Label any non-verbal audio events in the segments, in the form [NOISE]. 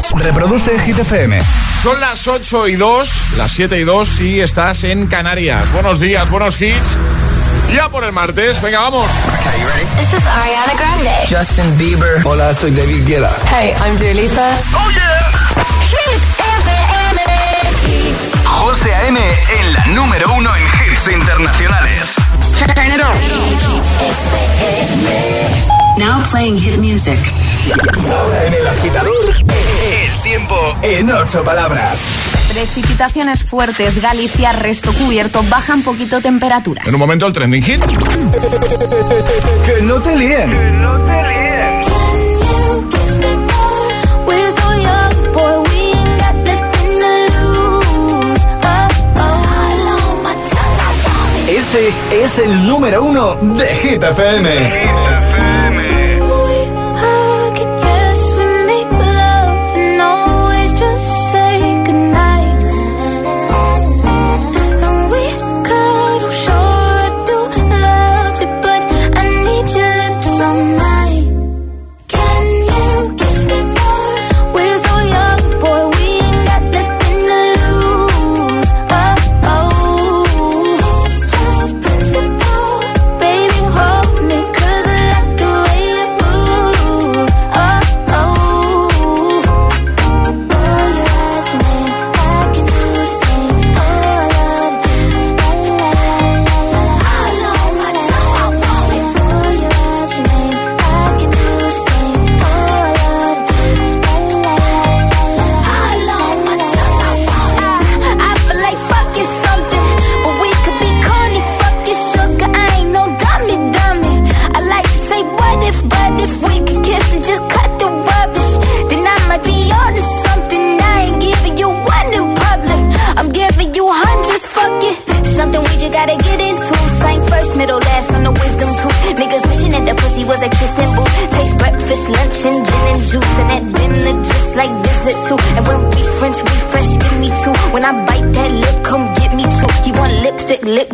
WhatsApp. Reproduce Hit FM. Son las 8 y 2, las 7 y 2 y estás en Canarias. Buenos días, buenos hits. Ya por el martes, venga, vamos. Okay, This is Ariana Grande. Justin Bieber. Hola, soy David Guetta. Hey, I'm Dua Lipa. Oh yeah. Hit FM. José A.M. en la número uno en hits internacionales. Turn it on. Now playing hit music. Ahora en el agitador, el tiempo en ocho palabras. Precipitaciones fuertes, Galicia, resto cubierto, bajan poquito temperaturas. En un momento el trending hit. que no te líen. Que no te líen. Este es el número uno de Hit FM.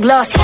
Gloss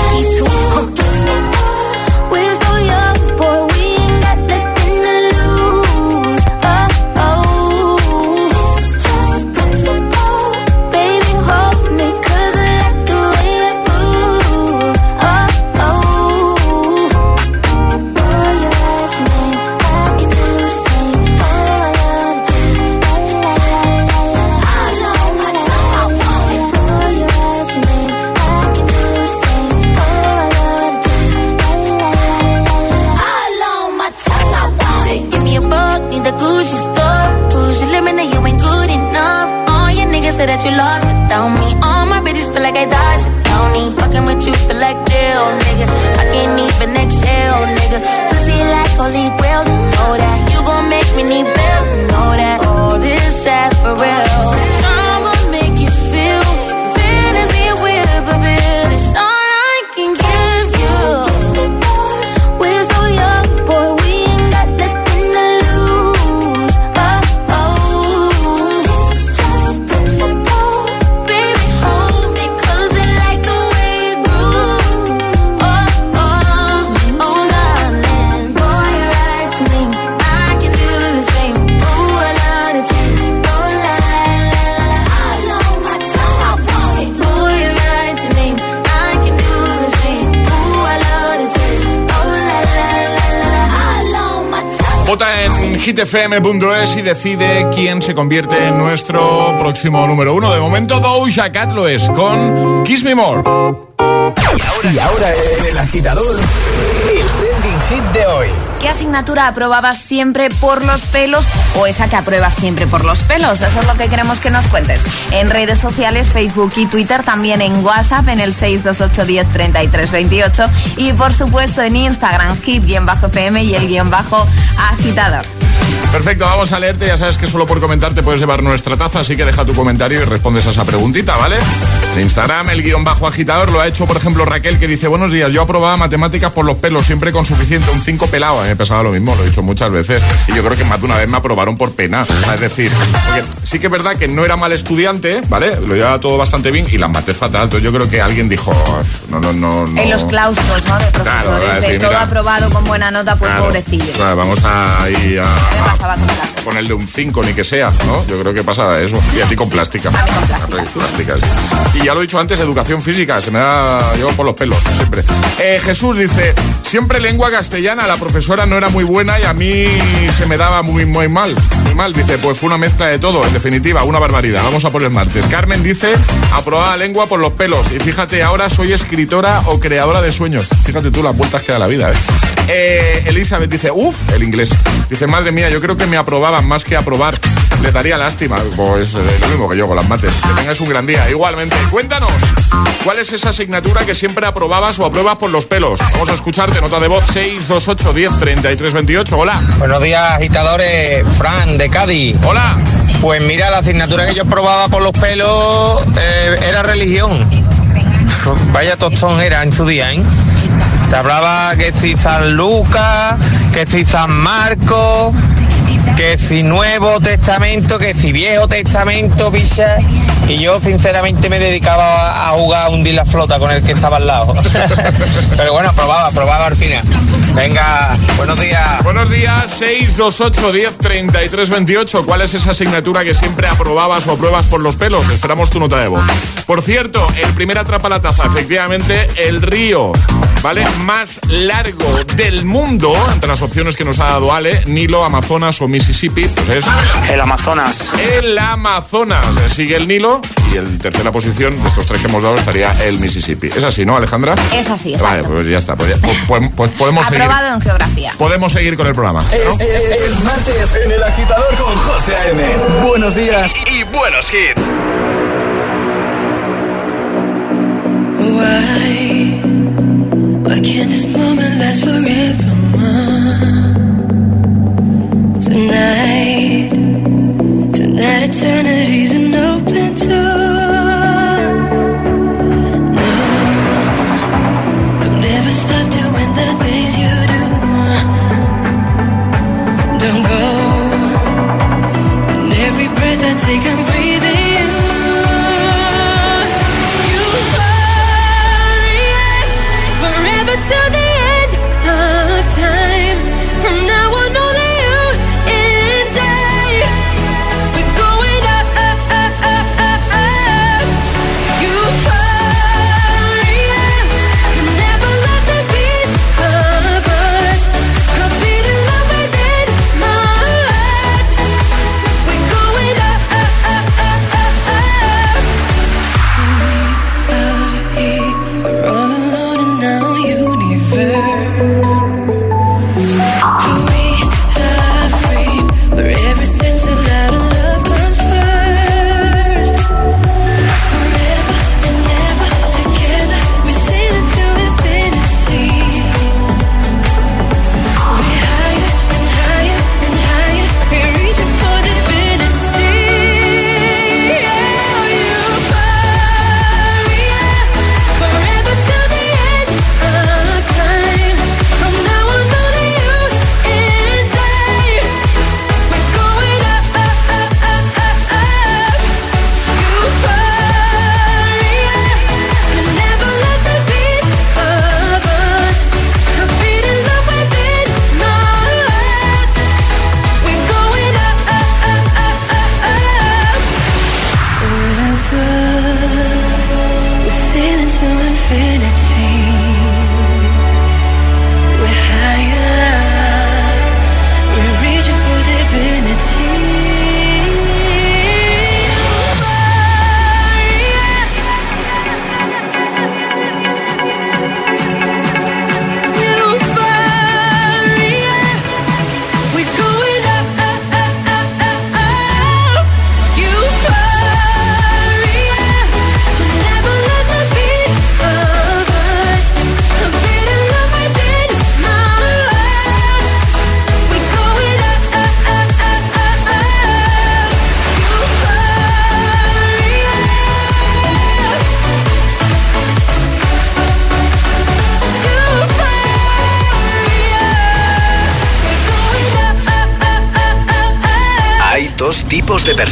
hitfm.es y decide quién se convierte en nuestro próximo número uno. De momento, Doja Cat lo es con Kiss Me More. Y ahora, el agitador, el trending hit de hoy. ¿Qué asignatura aprobabas siempre por los pelos o esa que apruebas siempre por los pelos? Eso es lo que queremos que nos cuentes. En redes sociales, Facebook y Twitter, también en WhatsApp en el 628103328 y por supuesto en Instagram, hit-fm y el guion bajo agitador. Perfecto, vamos a leerte. Ya sabes que solo por comentar te puedes llevar nuestra taza, así que deja tu comentario y respondes a esa preguntita, ¿vale? En Instagram, el guion bajo agitador lo ha hecho, por ejemplo, Raquel, que dice: Buenos días, yo aprobaba matemáticas por los pelos, siempre con suficiente, un 5 pelado. A mí me pasaba lo mismo, lo he dicho muchas veces. Y yo creo que más de una vez me aprobaron por pena. es decir, sí que es verdad que no era mal estudiante, ¿vale? Lo llevaba todo bastante bien y las mates fatal. Entonces yo creo que alguien dijo: No, no, no. En los claustros, ¿no? De profesores, de todo aprobado con buena nota, pues pobrecillo. vamos a ir a pasaba con de un 5 ni que sea, ¿no? Yo creo que pasa eso. Y a ti con plástica. Con plástica, sí, Plástica, sí. Y ya lo he dicho antes, educación física. Se me da. Llevo por los pelos, siempre. Eh, Jesús dice: Siempre lengua castellana. La profesora no era muy buena y a mí se me daba muy, muy mal. Muy mal. Dice: Pues fue una mezcla de todo. En definitiva, una barbaridad. Vamos a por el martes. Carmen dice: Aprobada lengua por los pelos. Y fíjate, ahora soy escritora o creadora de sueños. Fíjate tú las vueltas que da la vida, ¿eh? Eh, Elizabeth dice, uff, el inglés. Dice, madre mía, yo creo que me aprobaban más que aprobar. Le daría lástima. Pues eh, lo mismo que yo con las mates. Que tengas un gran día. Igualmente, cuéntanos, ¿cuál es esa asignatura que siempre aprobabas o apruebas por los pelos? Vamos a escucharte, nota de voz 628 10 33 28. Hola. Buenos días, agitadores. Fran, de Cádiz. Hola. Pues mira, la asignatura que yo probaba por los pelos eh, era religión. Vaya tostón era en su día, ¿eh? Te hablaba que si San Lucas, que si San Marcos, que si Nuevo Testamento, que si Viejo Testamento, picha. Y yo sinceramente me dedicaba a jugar a hundir la flota con el que estaba al lado. [LAUGHS] Pero bueno, probaba, probaba al final. Venga, buenos días. Buenos días, 628 10 33 28. ¿Cuál es esa asignatura que siempre aprobabas o apruebas por los pelos? Esperamos tu nota de voz. Por cierto, el primer atrapa la taza, efectivamente, el río, ¿vale? Más largo del mundo, entre las opciones que nos ha dado Ale, Nilo, Amazonas o Mississippi, pues es El Amazonas. el Amazonas. Sigue el Nilo y en tercera posición de estos tres que hemos dado estaría el Mississippi. Es así, ¿no, Alejandra? Es así, Vale, pues ya está. Pues, ya- pues- pues podemos seguir. Aprobado en geografía. Podemos seguir con el programa. ¿no? Es martes en el agitador con José A.M. Buenos días y buenos hits. Why? Why can't this moment last forever? Tonight, tonight eternity's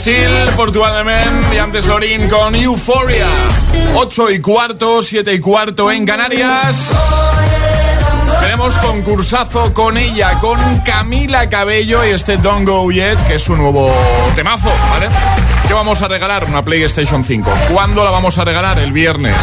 Steel, Portugal de Men y antes Lorin con Euphoria. 8 y cuarto, 7 y cuarto en Canarias. Tenemos concursazo con ella, con Camila Cabello y este Don't Go Yet, que es su nuevo temazo, ¿vale? ¿Qué vamos a regalar? Una PlayStation 5. ¿Cuándo la vamos a regalar? El viernes.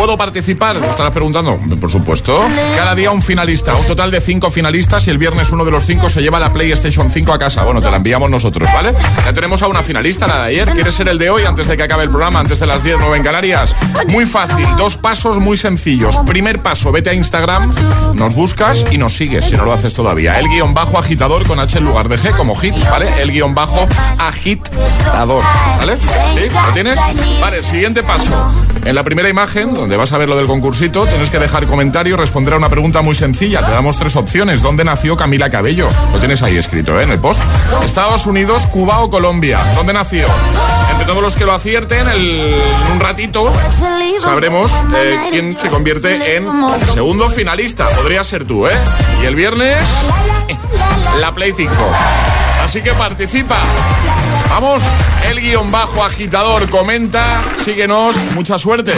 ¿Puedo participar? Lo estarás preguntando. Por supuesto. Cada día un finalista. Un total de cinco finalistas y el viernes uno de los cinco se lleva la PlayStation 5 a casa. Bueno, te la enviamos nosotros, ¿vale? Ya tenemos a una finalista, la de ayer. ¿Quieres ser el de hoy antes de que acabe el programa, antes de las 10, 9 en Canarias? Muy fácil. Dos pasos muy sencillos. Primer paso, vete a Instagram, nos buscas y nos sigues si no lo haces todavía. El guion bajo agitador con H en lugar de G como hit, ¿vale? El guion bajo agitador, ¿vale? ¿Sí? ¿Lo tienes? Vale, siguiente paso. En la primera imagen, donde vas a ver lo del concursito, tienes que dejar comentario responder a una pregunta muy sencilla. Te damos tres opciones. ¿Dónde nació Camila Cabello? Lo tienes ahí escrito, ¿eh? En el post. Estados Unidos, Cuba o Colombia. ¿Dónde nació? Entre todos los que lo acierten, en un ratito sabremos eh, quién se convierte en segundo finalista. Podría ser tú, ¿eh? Y el viernes, la Play 5. Así que participa. Vamos, el guion bajo agitador comenta, síguenos, mucha suerte.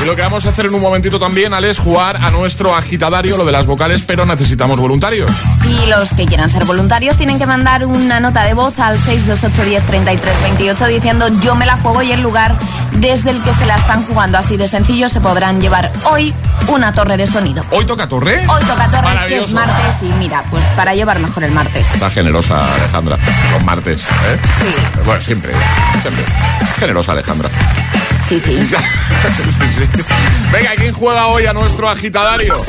Y lo que vamos a hacer en un momentito también, Ale, es jugar a nuestro agitadario, lo de las vocales, pero necesitamos voluntarios. Y los que quieran ser voluntarios tienen que mandar una nota de voz al 628103328 diciendo yo me la juego y el lugar desde el que se la están jugando. Así de sencillo se podrán llevar hoy una torre de sonido. ¿Hoy toca torre? Hoy toca torres, que es martes y mira, pues para llevar mejor el martes. Está generosa Alejandra, los martes, ¿eh? Sí. Bueno, siempre, siempre. Generosa Alejandra. Sí, sí. [LAUGHS] Sí, sí. Venga, ¿quién juega hoy a nuestro agitadario?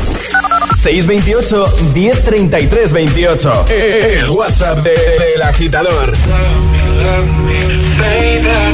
628 1033 28. El WhatsApp de- del agitador. Say that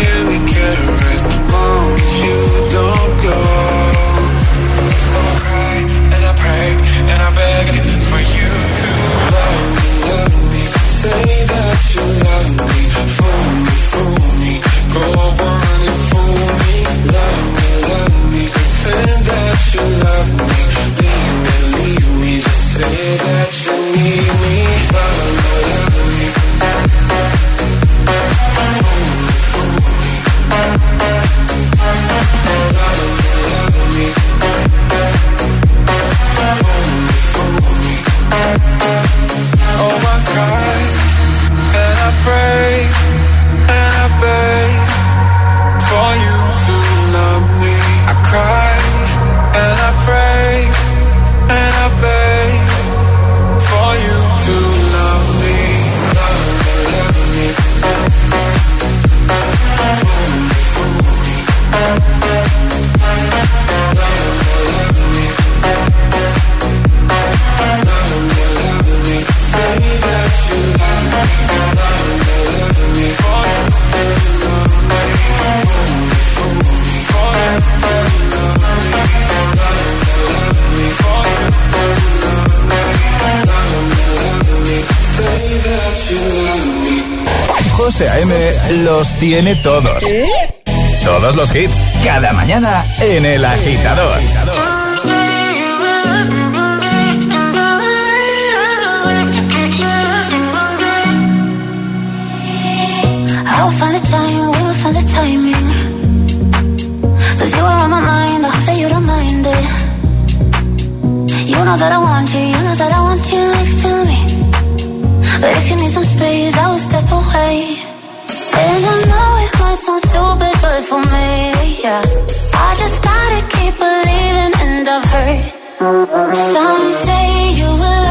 los tiene todos. ¿Eh? Todos los hits, cada mañana en El Agitador. I will find the time, we will find the timing. Cause you are on my mind, I hope that you don't mind it. You know that I want you, you know that I want you next to me. But if you need some space, I will step away. good for me, yeah. I just gotta keep believing, and I've heard some say you will.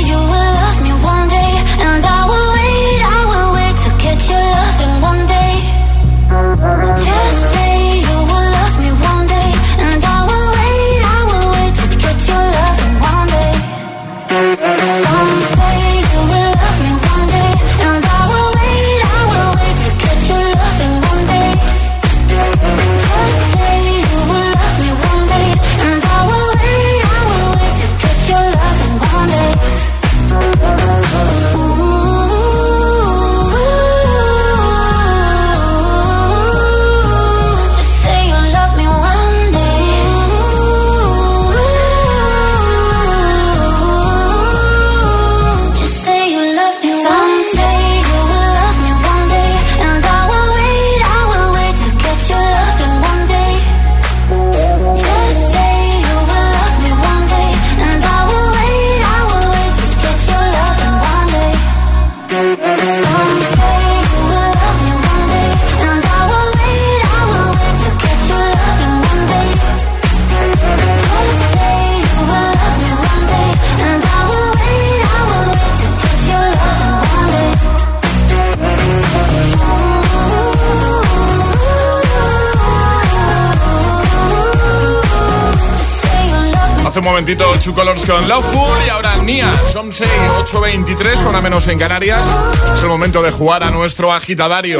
Two Colors con Loveful y ahora Nia, son 6, 8.23, hora menos en Canarias. Es el momento de jugar a nuestro agitadario.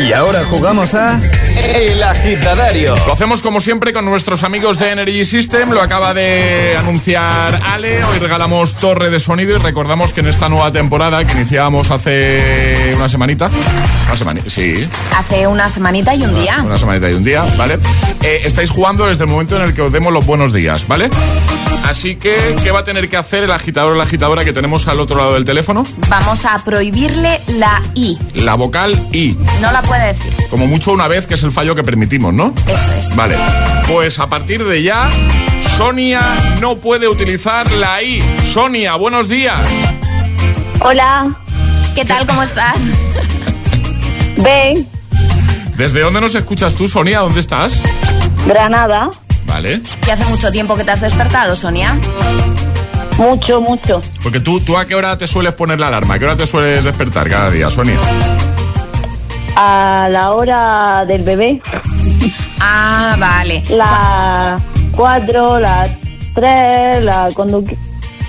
Y ahora jugamos a El Agitadario. Lo hacemos como siempre con nuestros amigos de Energy System. Lo acaba de anunciar Ale. Hoy regalamos torre de sonido y recordamos que en esta nueva temporada que iniciábamos hace una semanita. Una semanita, sí. Hace una semanita y un día. Una semanita y un día, ¿vale? Eh, estáis jugando desde el momento en el que os demos los buenos días, ¿vale? Así que, ¿qué va a tener que hacer el agitador o la agitadora que tenemos al otro lado del teléfono? Vamos a prohibirle la I. La vocal I. No la puede decir. Como mucho una vez, que es el fallo que permitimos, ¿no? Eso es. Vale. Pues a partir de ya, Sonia no puede utilizar la I. Sonia, buenos días. Hola. ¿Qué tal? ¿Cómo estás? Ven. ¿Desde dónde nos escuchas tú, Sonia? ¿Dónde estás? Granada. Vale. ¿Que hace mucho tiempo que te has despertado, Sonia? Mucho, mucho. Porque tú, ¿tú a qué hora te sueles poner la alarma? ¿A qué hora te sueles despertar cada día, Sonia? A la hora del bebé. Ah, vale. La 4, la 3, la cuando,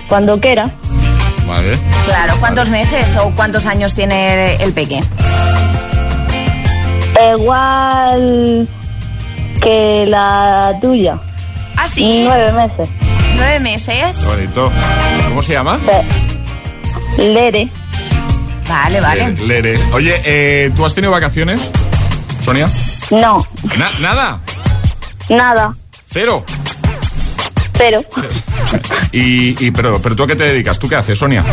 cuando quiera. Vale. Claro, ¿cuántos meses o cuántos años tiene el peque? Igual que la tuya. ¿Ah, sí? Nueve meses. ¿Nueve meses? Qué bonito. ¿Cómo se llama? Lere. Vale, vale. Le- Lere. Oye, eh, ¿tú has tenido vacaciones, Sonia? No, Na- ¿Nada? nada. ¿Cero? Pero [LAUGHS] Y, y- pero, pero ¿tú a qué te dedicas? ¿Tú qué haces, Sonia?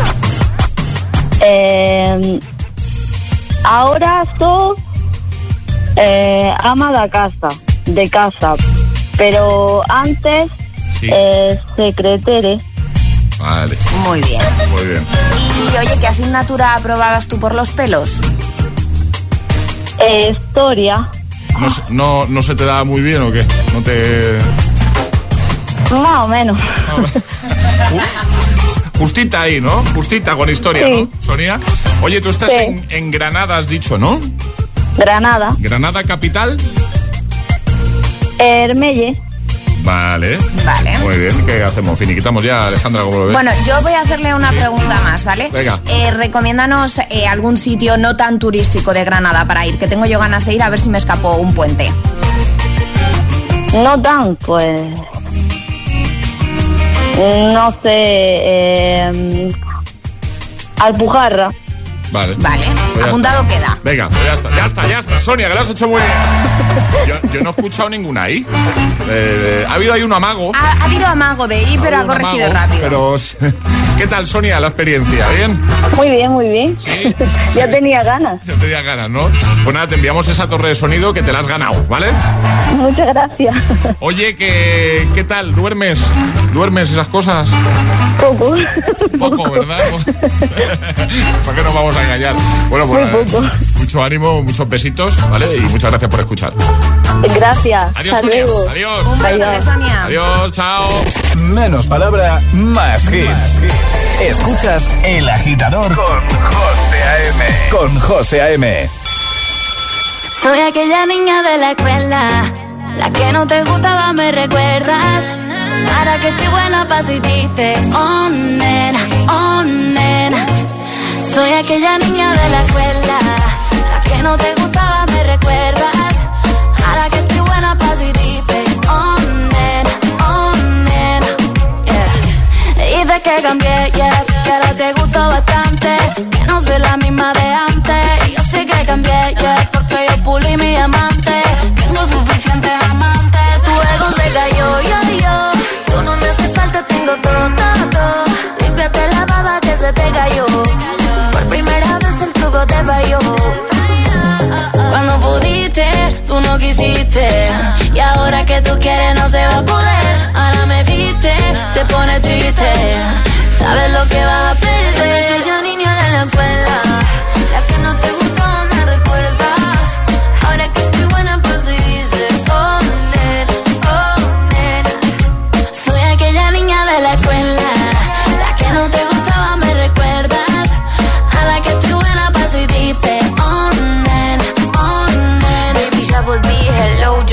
eh, ahora soy eh, ama de casa, de casa. Pero antes Sí. eh, secretere. Vale, Muy bien. muy bien. Y oye, ¿qué asignatura aprobabas tú por los pelos? eh, historia. No, se- no, ¿No se te da muy bien o qué? No te... Más o menos. [LAUGHS] Justita ahí, ¿no? Justita con historia, Sí. ¿no, Sonia? Oye, tú estás Sí. en, en Granada, has dicho, ¿no? Granada. Granada capital. Hermelle. Vale. Vale. Muy bien, ¿qué hacemos? Finiquitamos ya, Alejandra, ¿cómo lo ves? Bueno, yo voy a hacerle una pregunta más, ¿vale? Venga. Eh, recomiéndanos eh, algún sitio no tan turístico de Granada para ir, que tengo yo ganas de ir a ver si me escapó un puente. No tan, pues. No sé. Eh, Alpujarra. Vale. Vale, Pues apuntado está. queda. Venga, pues ya está, ya está, ya está. Sonia, que lo has hecho muy bien. Yo, yo no he escuchado ninguna ahí. Eh, ha habido ahí un amago. Ha, ha habido amago de ir, pero ha corregido amago, rápido. Pero, [LAUGHS] ¿qué tal, Sonia, la experiencia? ¿Bien? Muy bien, muy bien. Sí. [LAUGHS] ya tenía ganas. Ya tenía ganas, ¿no? Pues nada, te enviamos esa torre de sonido que te la has ganado, ¿vale? Muchas gracias. [LAUGHS] Oye, que, ¿qué tal? ¿Duermes? ¿Duermes esas cosas? Poco. Poco, [LAUGHS] ¿verdad? ¿Para qué nos vamos a engañar? Bueno, pues Muy poco. mucho ánimo, muchos besitos, ¿vale? Y muchas gracias por escuchar. Gracias. Adiós, Hasta Sonia. luego. Adiós. Un beso de Sonia. Adiós, chao. Menos palabra, más hits. Escuchas El Agitador con José A.M. Con José A.M. Soy aquella niña de la escuela, la que no te gustaba, me recuerdas. Ahora que estoy buena pa' si dices, oh nena, oh nena. Soy aquella niña de la escuela, la que no te gustaba, me recuerdas. Que cambié, yeah, que ahora te gusto bastante. Que no soy la misma de antes. Y yo sé que cambié, yeah, porque yo pulí mi amante. Tengo suficientes amantes. Tu ego se cayó, yo, yo. Tú no me hace falta, tengo todo, todo, todo. Límpiate la baba que se te cayó. Por primera vez el truco te falló. Tú no quisiste. Y ahora que tú quieres, no se va a poder. Ahora me viste, te pone triste. Sabes lo que vas a perder. aquella niña de la escuela, la que no te gustaba, me recuerdas.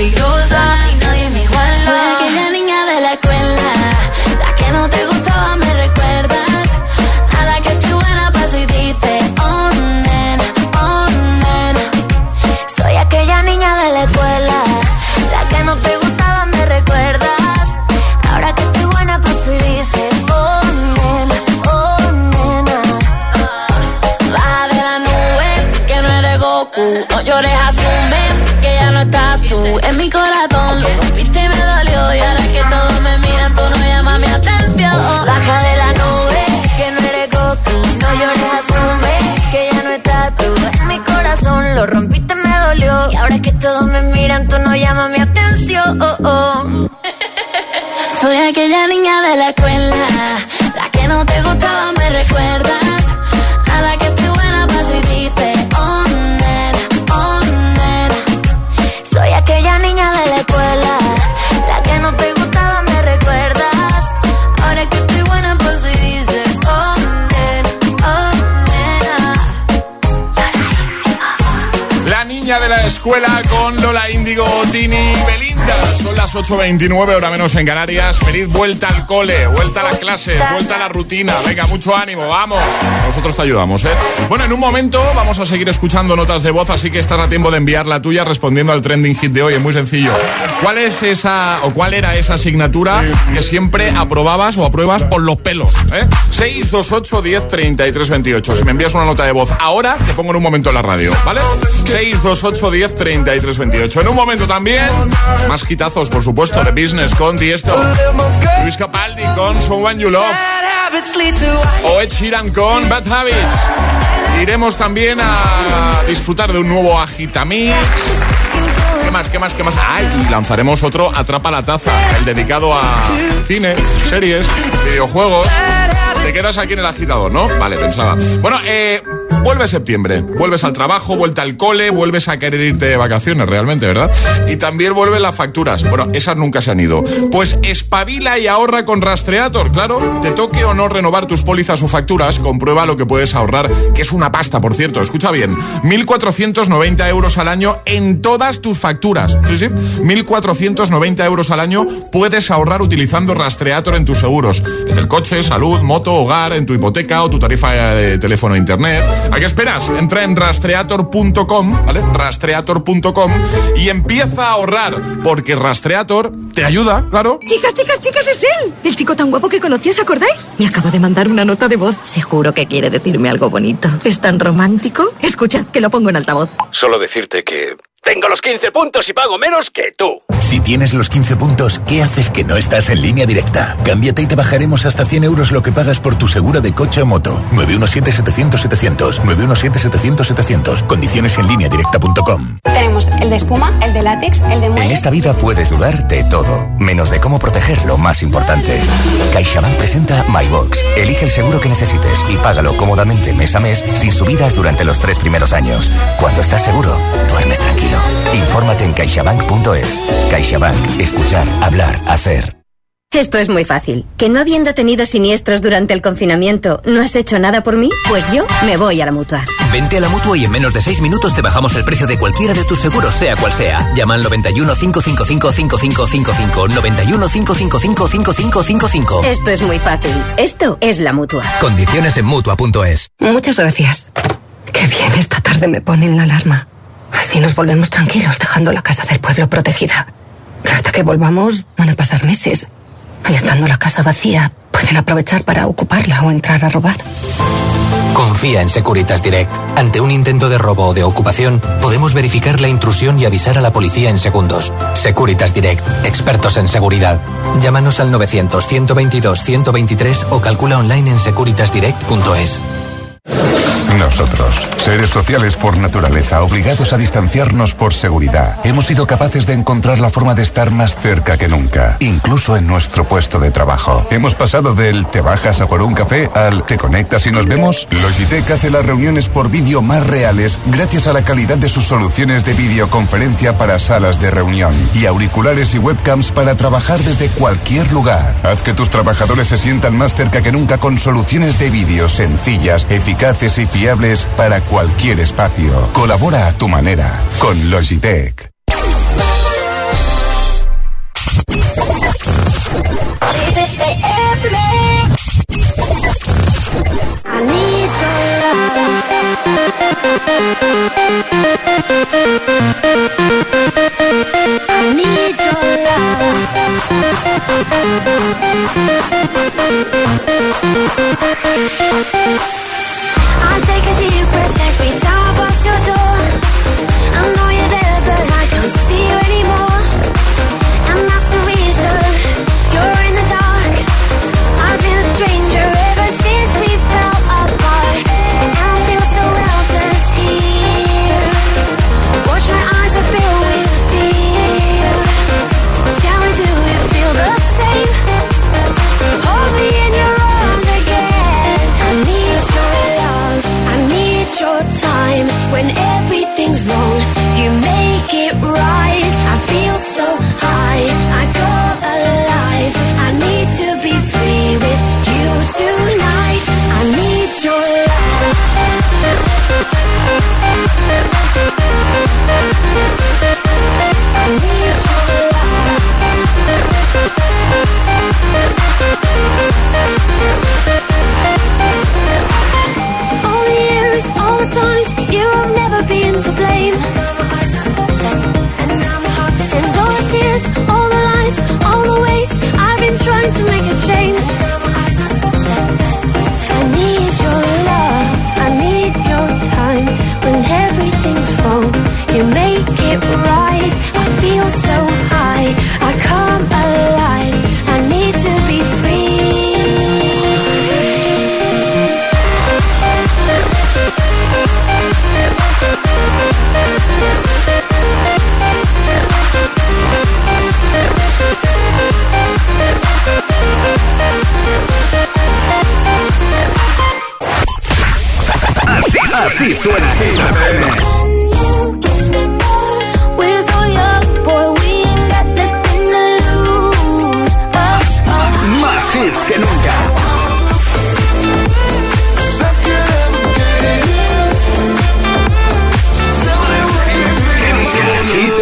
Soy tú no llamas mi atención. [LAUGHS] Soy aquella niña de la escuela, Houdini las 8.29, hora menos en Canarias. Feliz vuelta al cole, vuelta a la clase, vuelta a la rutina. Venga, mucho ánimo, vamos. Nosotros te ayudamos, ¿eh? Bueno, en un momento vamos a seguir escuchando notas de voz, así que estás a tiempo de enviar la tuya respondiendo al trending hit de hoy. Es muy sencillo. ¿Cuál es esa, o cuál era esa asignatura que siempre aprobabas o apruebas por los pelos? ¿eh? 628 10 33 28. Si me envías una nota de voz ahora, te pongo en un momento en la radio, ¿vale? 628 10 33 28. En un momento también, más hitazos, por supuesto, de Business con Diesto. Luis Capaldi con Someone You Love. O Ed Sheeran con Bad Habits. Iremos también a disfrutar de un nuevo Agitamix. ¿Qué más? ¿Qué más? ¿Qué más? ¡Ay! Y lanzaremos otro Atrapa la Taza, el dedicado a cine, series, videojuegos. Te quedas aquí en el agitador, ¿no? Vale, pensaba. Bueno, eh, vuelve septiembre. Vuelves al trabajo, vuelta al cole, vuelves a querer irte de vacaciones realmente, ¿verdad? Y también vuelven las facturas. Bueno, esas nunca se han ido. Pues espabila y ahorra con Rastreator, claro. Te toque o no renovar tus pólizas o facturas, comprueba lo que puedes ahorrar, que es una pasta, por cierto. Escucha bien. 1.490 euros al año en todas tus facturas. Sí, sí. 1.490 euros al año puedes ahorrar utilizando Rastreator en tus seguros. En el coche, salud, moto, hogar, en tu hipoteca o tu tarifa de teléfono e internet. ¿A qué esperas? Entra en rastreator.com, ¿vale? Rastreator.com y empieza a ahorrar, porque Rastreator te ayuda, claro. Chicas, chicas, chicas, es él. El chico tan guapo que conocí, ¿os acordáis? Me acaba de mandar una nota de voz. Seguro que quiere decirme algo bonito. ¿Es tan romántico? Escuchad, que lo pongo en altavoz. Solo decirte que tengo los 15 puntos y pago menos que tú. Si tienes los 15 puntos, ¿qué haces que no estás en línea directa? Cámbiate y te bajaremos hasta 100 euros lo que pagas por tu segura de coche o moto. 917-700-700. 917-700-700. Condiciones en línea directa.com. Tenemos el de espuma, el de látex, el de En muelle. esta vida puedes dudar de todo, menos de cómo proteger lo más importante. CaixaBank presenta MyBox. Elige el seguro que necesites y págalo cómodamente mes a mes sin subidas durante los tres primeros años. Cuando estás seguro, duermes tranquilo. Infórmate en caixabank.es. CaixaBank. Escuchar, hablar, hacer. Esto es muy fácil. ¿Que no habiendo tenido siniestros durante el confinamiento, no has hecho nada por mí? Pues yo me voy a la mutua. Vente a la mutua y en menos de 6 minutos te bajamos el precio de cualquiera de tus seguros, sea cual sea. Llama al 91 555 5555. 91 555 5555. Esto es muy fácil. Esto es la mutua. Condiciones en mutua.es. Muchas gracias. Qué bien, esta tarde me ponen la alarma. Así nos volvemos tranquilos, dejando la casa del pueblo protegida. Hasta que volvamos, van a pasar meses. Y estando la casa vacía, pueden aprovechar para ocuparla o entrar a robar. Confía en Securitas Direct. Ante un intento de robo o de ocupación, podemos verificar la intrusión y avisar a la policía en segundos. Securitas Direct, expertos en seguridad. Llámanos al 900-122-123 o calcula online en securitasdirect.es. Nosotros, seres sociales por naturaleza, obligados a distanciarnos por seguridad, hemos sido capaces de encontrar la forma de estar más cerca que nunca, incluso en nuestro puesto de trabajo. Hemos pasado del te bajas a por un café al te conectas y nos vemos. Logitech hace las reuniones por vídeo más reales gracias a la calidad de sus soluciones de videoconferencia para salas de reunión y auriculares y webcams para trabajar desde cualquier lugar. Haz que tus trabajadores se sientan más cerca que nunca con soluciones de vídeo sencillas, eficaces y fiables para cualquier espacio. Colabora a tu manera con Logitech. Take a deep breath every time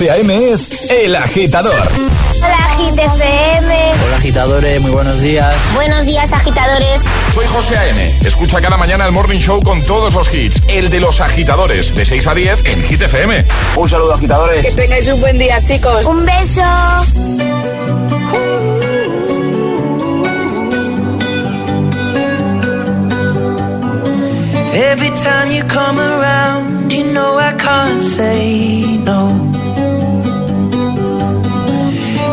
José A.M. es El Agitador. Hola, FM. Hola agitadores, muy buenos días. Buenos días, agitadores. Soy José A.M. Escucha cada mañana el Morning Show con todos los hits. El de los agitadores, de 6 a 10 en Hit FM. Un saludo agitadores. Que tengáis un buen día, chicos. Un beso. Every time you come around, you know I can't say no.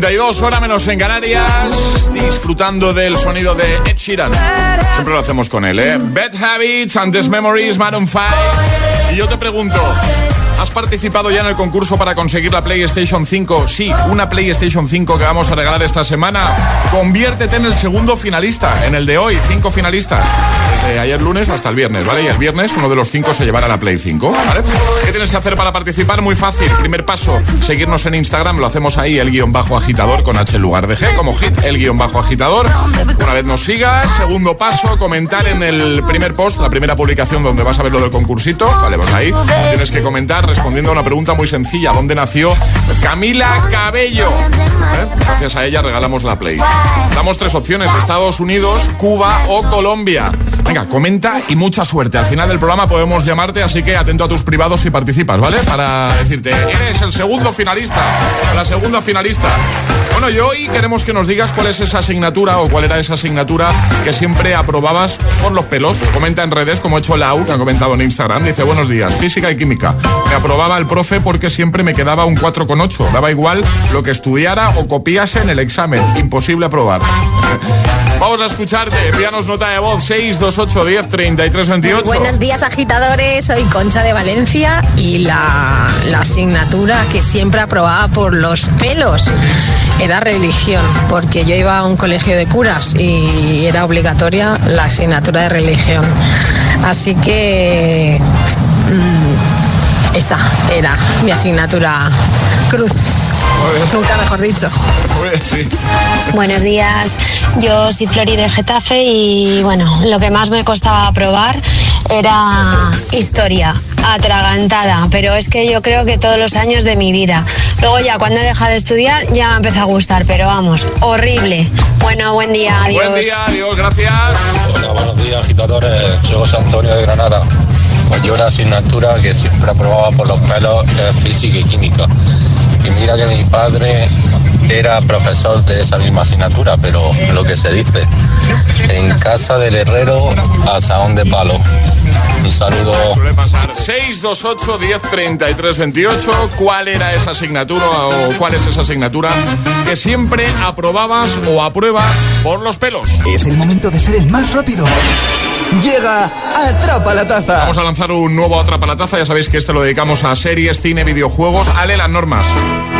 8.42, hora menos en Canarias, disfrutando del sonido de Ed Sheeran. Siempre lo hacemos con él, ¿eh? Bad Habits, Antes Memories, Maroon 5. Y yo te pregunto, ¿Has participado ya en el concurso para conseguir la PlayStation 5? Sí, una PlayStation 5 que vamos a regalar esta semana. Conviértete en el segundo finalista, en el de hoy, cinco finalistas. Desde ayer lunes hasta el viernes, ¿vale? Y el viernes uno de los cinco se llevará la Play 5, ¿vale? ¿Qué tienes que hacer para participar? Muy fácil. Primer paso, seguirnos en Instagram, lo hacemos ahí, el guion bajo agitador con H en lugar de G, como hit, el guion bajo agitador. Una vez nos sigas, segundo paso, comentar en el primer post, la primera publicación donde vas a ver lo del concursito, ¿vale? Pues ahí tienes que comentar respondiendo a una pregunta muy sencilla. ¿Dónde nació Camila Cabello? ¿Eh? Gracias a ella regalamos la Play. Damos tres opciones, Estados Unidos, Cuba o Colombia. Venga, comenta y mucha suerte. Al final del programa podemos llamarte, así que atento a tus privados si participas, ¿vale? Para decirte, eres el segundo finalista, la segunda finalista. Bueno, y hoy queremos que nos digas cuál es esa asignatura o cuál era esa asignatura que siempre aprobabas por los pelos. Comenta en redes, como ha hecho Lau, que ha comentado en Instagram. Dice, buenos días, física y química. Me aprobaba el profe porque siempre me quedaba un 4,8. Daba igual lo que estudiara o copiase en el examen. Imposible aprobar. Vamos a escucharte. Envíanos nota de voz 628 10 33 28. Buenos días agitadores, soy Concha de Valencia y la, la asignatura que siempre aprobaba por los pelos era religión, porque yo iba a un colegio de curas y era obligatoria la asignatura de religión. Así que mm, esa era mi asignatura cruz. Nunca mejor dicho. Buenos días, yo soy Flori de Getafe y bueno, lo que más me costaba aprobar era historia, atragantada, pero es que yo creo que todos los años de mi vida. Luego ya cuando he dejado de estudiar ya me empezó a gustar, pero vamos, horrible. Bueno, buen día, adiós. Buen día, adiós, gracias. Hola, buenos días, agitadores. Soy José Antonio de Granada. Pues yo una asignatura que siempre aprobaba por los pelos es física y química. Y mira que mi padre era profesor de esa misma asignatura, pero lo que se dice, en casa del herrero a saón de palo. Un saludo. Suele pasar 628 10 33 28. ¿Cuál era esa asignatura o cuál es esa asignatura que siempre aprobabas o apruebas por los pelos? Es el momento de ser el más rápido. Llega Atrapa la Taza. Vamos a lanzar un nuevo Atrapa la Taza. Ya sabéis que este lo dedicamos a series, cine, videojuegos. Ale, las normas.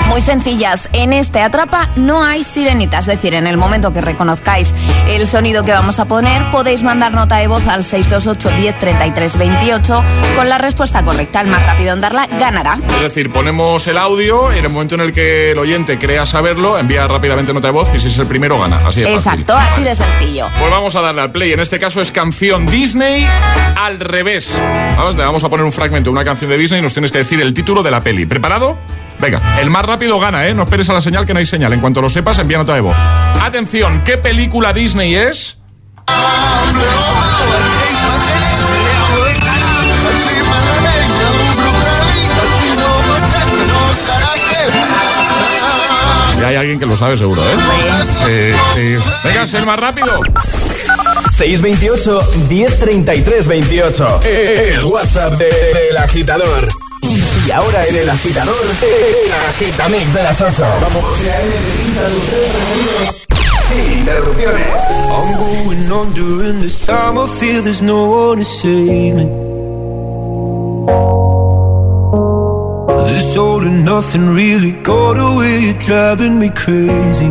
Muy sencillas. En este atrapa no hay sirenita, es decir, en el momento que reconozcáis el sonido que vamos a poner, podéis mandar nota de voz al 628 10 33 28 con la respuesta correcta. El más rápido en darla ganará. Es decir, ponemos el audio y en el momento en el que el oyente crea saberlo, envía rápidamente nota de voz y si es el primero gana. Así de fácil. Exacto, así de sencillo. Pues vamos a darle al play. En este caso es canción Disney al revés. Vamos, le vamos a poner un fragmento de una canción de Disney y nos tienes que decir el título de la peli. ¿Preparado? Venga, el más rápido gana, ¿eh? No esperes a la señal que no hay señal. En cuanto lo sepas, envía nota de voz. Atención, ¿qué película Disney es? Ya hay alguien que lo sabe seguro, ¿eh? Sí, sí. Venga, ser más rápido. 628 1033 28. El WhatsApp de- del agitador. Y ahora en el agitador, el agitamix de las 8. Vamos. Sin interrupciones. I'm going on during this time. I feel there's no one to save me. This all and nothing really got away. You're driving me crazy.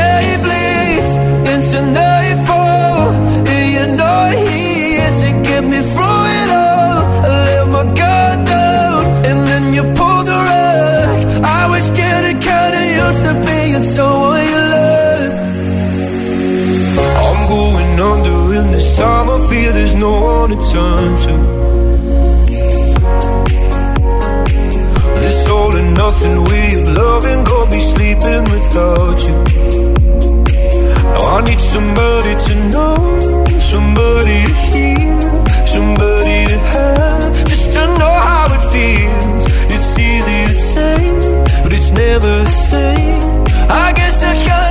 time I fear, there's no one to turn to. This all and nothing we've loved and go be sleeping without you. Now I need somebody to know, somebody to hear, somebody to have Just to know how it feels, it's easy to say, but it's never the same. I guess I can't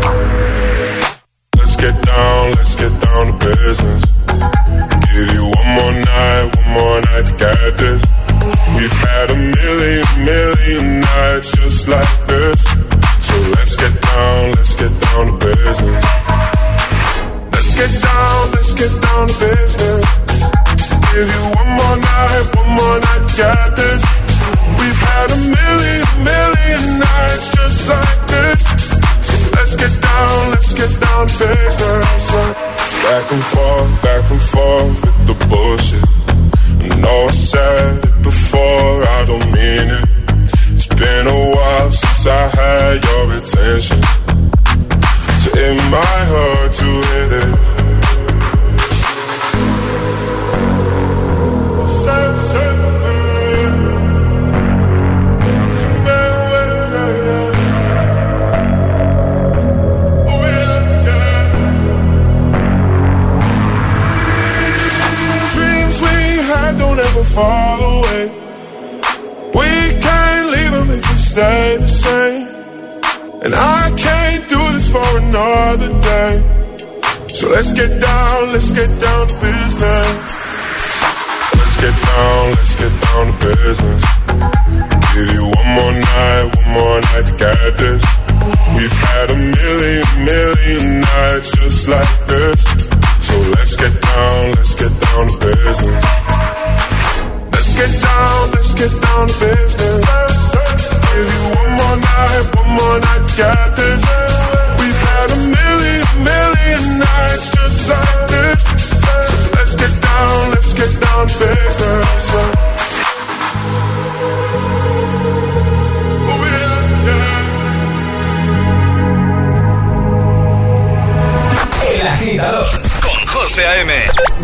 José A.M.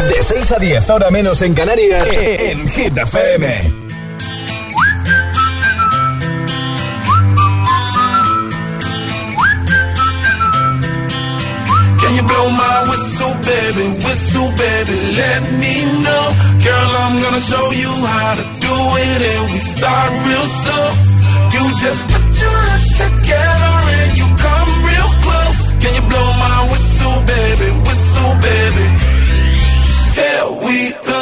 De 6 a 10, ahora menos en Canarias, en Hit FM. Can you blow my whistle, baby? Whistle, baby, let me know. Girl, I'm gonna show you how to do it, and we start real slow. You just put your lips together and you come real close. Can you blow my whistle, baby? Whistle, baby. Here we go.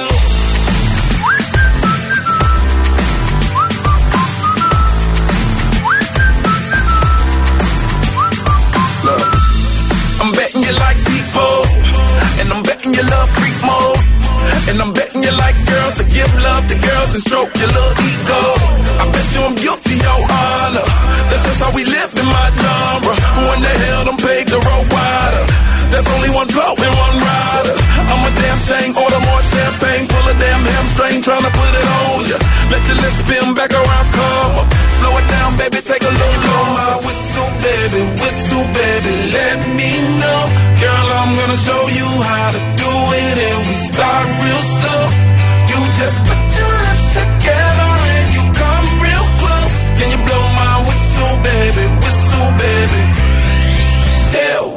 I'm betting you like people, and I'm betting you love and I'm betting you like girls to give love to girls and stroke your little ego. I bet you I'm guilty, honor. That's just how we live in my genre. When the hell them paved the road wider. There's only one flow and one rider. I'm a damn shame, order more champagne, pull a damn hamstring, tryna put it on ya. Let your lips spin back around, come up. Slow it down, baby, take a look. Blow my whistle, baby, whistle, baby, let me know. Girl, I'm gonna show you how to do it, and we start real slow. You just put your lips together and you come real close. Can you blow my whistle, baby, whistle, baby? Here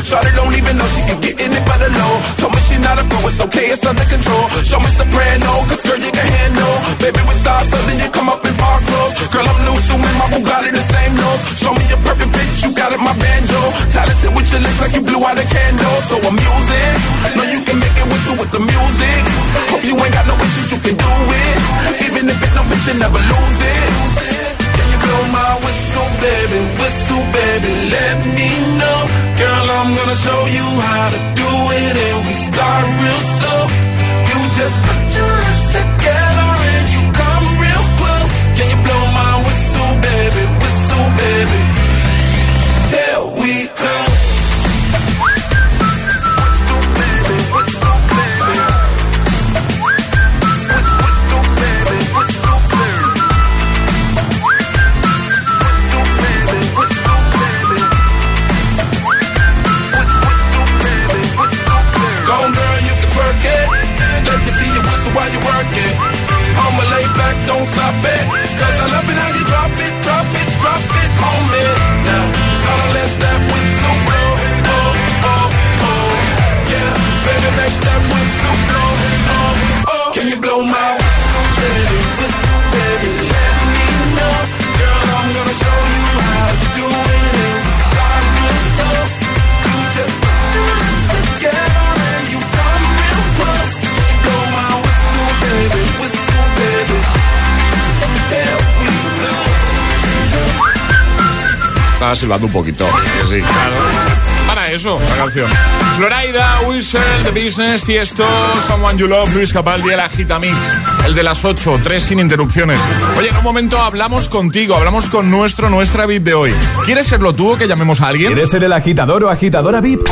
Shawty don't even know she can get in it by the low. Told me she not a pro, it's okay, it's under control. Show me soprano, cause un poquito. Para eso la canción. Floraida, Wilson, The Business, Tiesto, Someone You Love, Luis Capaldi, el Agita Mix, el de las 8, 3 sin interrupciones. Oye, en un momento hablamos contigo, hablamos con nuestro, nuestra VIP de hoy. ¿Quieres serlo tú o que llamemos a alguien? ¿Quieres ser el agitador o agitadora VIP?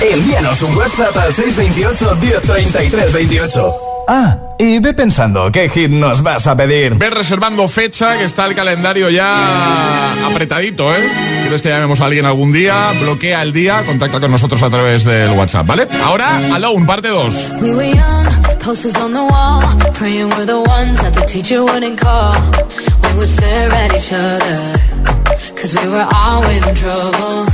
Envíanos un WhatsApp al 628 1033 28. Ah, y ve pensando qué hit nos vas a pedir. Ve reservando fecha, que está el calendario ya apretadito, ¿eh? ¿Quieres que llamemos a alguien algún día? Bloquea el día, contacta con nosotros a través del WhatsApp, ¿vale? Ahora, Alone, parte 2. We were young, on the wall, praying we're the ones that the teacher wouldn't call. We would stare at each other, cause we were always in trouble.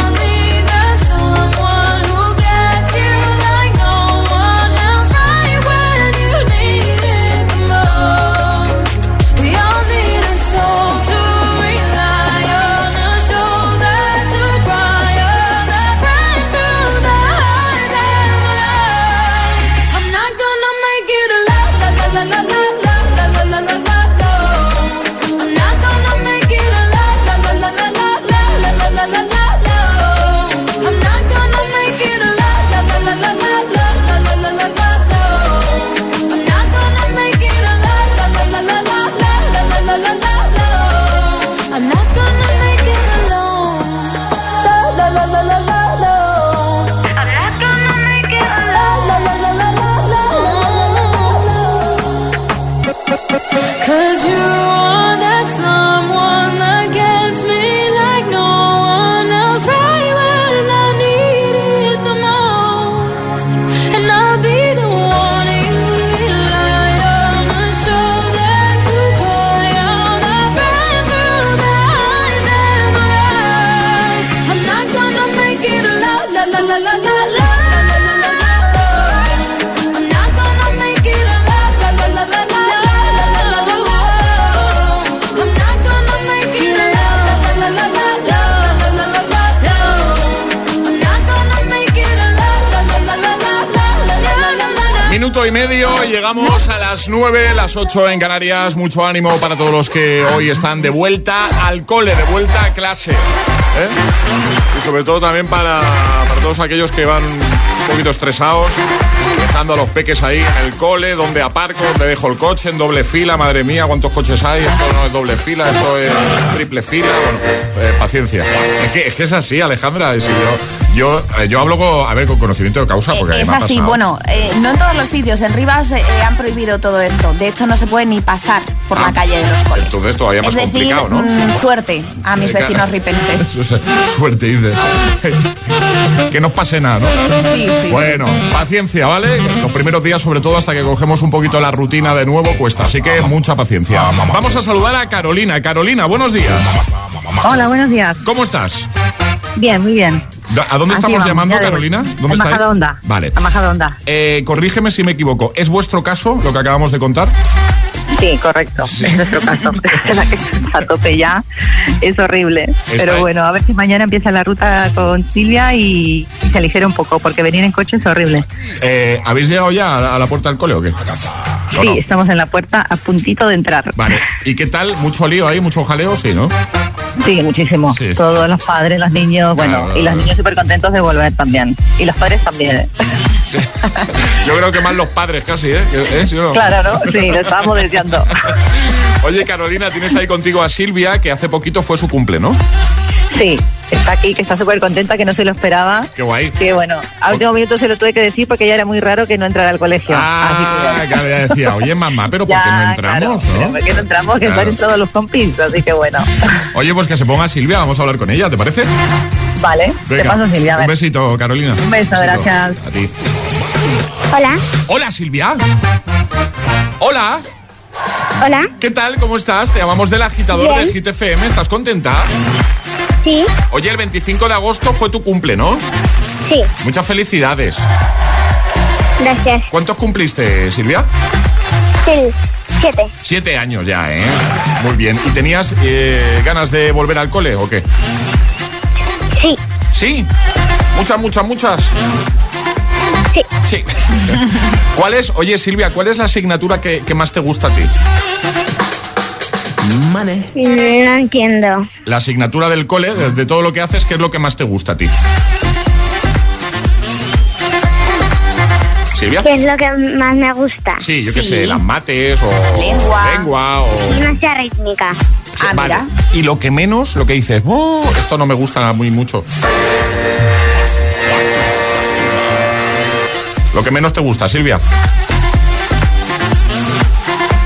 Las 9, las 8 en Canarias. Mucho ánimo para todos los que hoy están de vuelta al cole, de vuelta a clase. ¿eh? Y sobre todo también para, para todos aquellos que van poquito estresados, dejando a los peques ahí en el cole, donde aparco, donde dejo el coche, en doble fila, madre mía, cuántos coches hay, esto no es doble fila, esto es triple fila, bueno, eh, paciencia. Es que, es que es así, Alejandra, yo, yo, eh, yo hablo con, a ver, con conocimiento de causa, porque a mí Es así, bueno, eh, no en todos los sitios. En Rivas eh, han prohibido todo esto. De hecho, no se puede ni pasar por la calle de los coles. Entonces todavía más es decir, complicado, ¿no? mm, suerte a mis [LAUGHS] vecinos ripenses. [LAUGHS] Suerte, dice. [LAUGHS] que no pase nada, ¿no? Sí, sí. Bueno, paciencia, ¿vale? Los primeros días, sobre todo hasta que cogemos un poquito la rutina de nuevo, cuesta. Así que mucha paciencia. Vamos a saludar a Carolina. Carolina, buenos días. Hola, buenos días. ¿Cómo estás? Bien, muy bien. ¿A dónde Así estamos vamos, llamando. Carolina? ¿Dónde A estáis? Majadahonda. Vale. A Majadahonda. Eh, corrígeme si me equivoco. ¿Es vuestro caso lo que acabamos de contar? Sí, correcto. Es nuestro caso. [LAUGHS] [LAUGHS] la que está a tope ya. Es horrible. Pero bueno, a ver si mañana empieza la ruta con Silvia y, y se aligera un poco, porque venir en coche es horrible. Eh, ¿Habéis llegado ya a la, a la puerta del cole o qué? Sí, estamos en la puerta a puntito de entrar. Vale. ¿Y qué tal? ¿Mucho lío ahí? ¿Mucho jaleo? Sí, ¿no? Sí, muchísimo. Todos los padres, los niños, bueno, Claro. y los niños súper contentos de volver también. Y los padres también. [LAUGHS] Yo creo que más los padres casi, ¿eh? ¿Eh? ¿Sí no? Claro, ¿no? Sí, lo estábamos deseando. [LAUGHS] Oye, Carolina, tienes ahí contigo a Silvia, que hace poquito fue su cumple, ¿no? Sí, está aquí, que está súper contenta, que no se lo esperaba. Qué guay. Que bueno, a último minuto se lo tuve que decir porque ya era muy raro que no entrara al colegio. Ah, claro, ya decía, oye, mamá, pero ¿por Ya, qué no [LAUGHS] entramos, claro, no? ¿Por qué no entramos? Que Claro. están todos los compis, así que bueno. Oye, pues que se ponga Silvia, vamos a hablar con ella, ¿te parece? Vale, te paso Silvia, a un besito, Carolina. Un beso, Besito. gracias. A ti. Hola. Hola, Silvia. Hola. Hola. ¿Qué tal? ¿Cómo estás? Te llamamos del agitador Bien. de Hit FM. ¿Estás contenta? Sí. Oye, el 25 de agosto fue tu cumple, ¿no? Sí. Muchas felicidades. Gracias. ¿Cuántos cumpliste, Silvia? Sí. Siete. Siete años ya, ¿eh? Muy bien. ¿Y tenías eh, ganas de volver al cole o qué? Sí. ¿Sí? Muchas, muchas, muchas. Sí. Sí. [LAUGHS] ¿Cuál es, oye Silvia, cuál es la asignatura que, que más te gusta a ti? No entiendo. La asignatura del cole, de, de todo lo que haces, ¿qué es lo que más te gusta a ti? Silvia. ¿Qué es lo que más me gusta? Sí, yo qué sé, las mates o Lengua. lengua o... Gimnasia rítmica. Ah, Vale. Y lo que menos, lo que dices, "Oh, esto no me gusta muy mucho. Lo que menos te gusta, Silvia.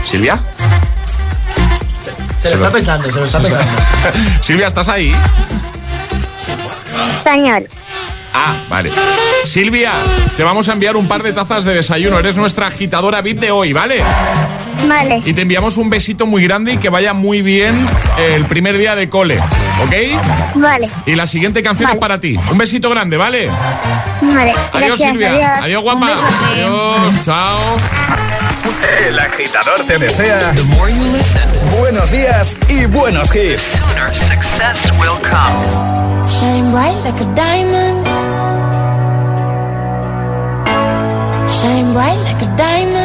Silvia. Se lo está pensando, se lo está [LAUGHS] pensando. Silvia, ¿estás ahí? Español. Ah, vale. Silvia, te vamos a enviar un par de tazas de desayuno. Eres nuestra agitadora VIP de hoy, ¿vale? Vale. Y te enviamos un besito muy grande y que vaya muy bien el primer día de cole, ¿ok? Vale. Y la siguiente canción es para ti. Un besito grande, ¿vale? Vale. Adiós, Gracias, Silvia. adiós. Adiós, guapa. Adiós, chao. El agitador te desea buenos días y buenos hits. Success will come. Shine bright like a diamond. Shine bright like a diamond.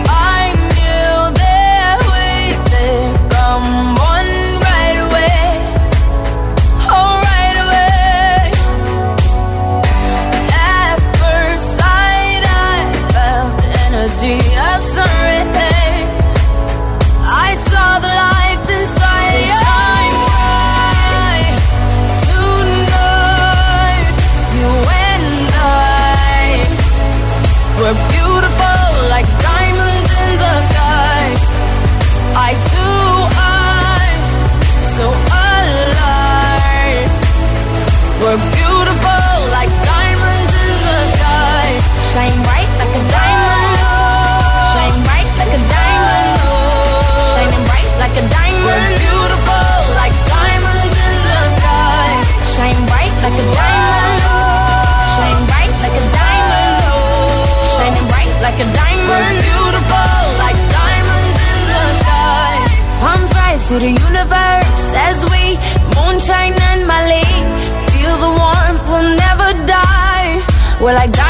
like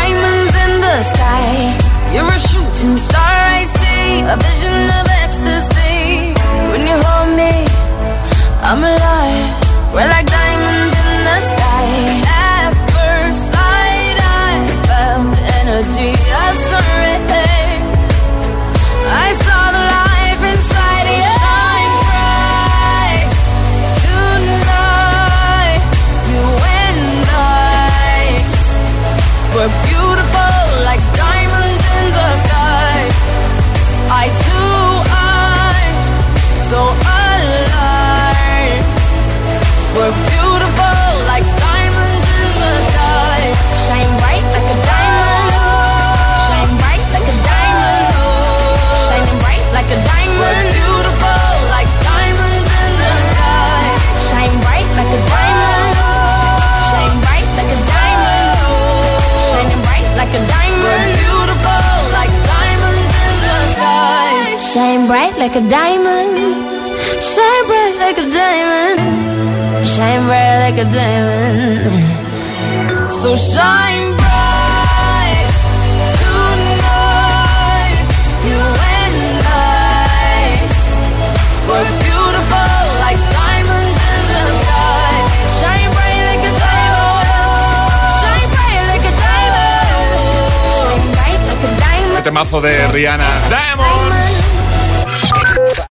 like a diamond. Shine bright like a diamond. Shine bright like a diamond. So shine bright. You and beautiful like diamonds in the sky. Shine bright like a diamond. Shine bright like a diamond. Like a de Rihanna. Diamond.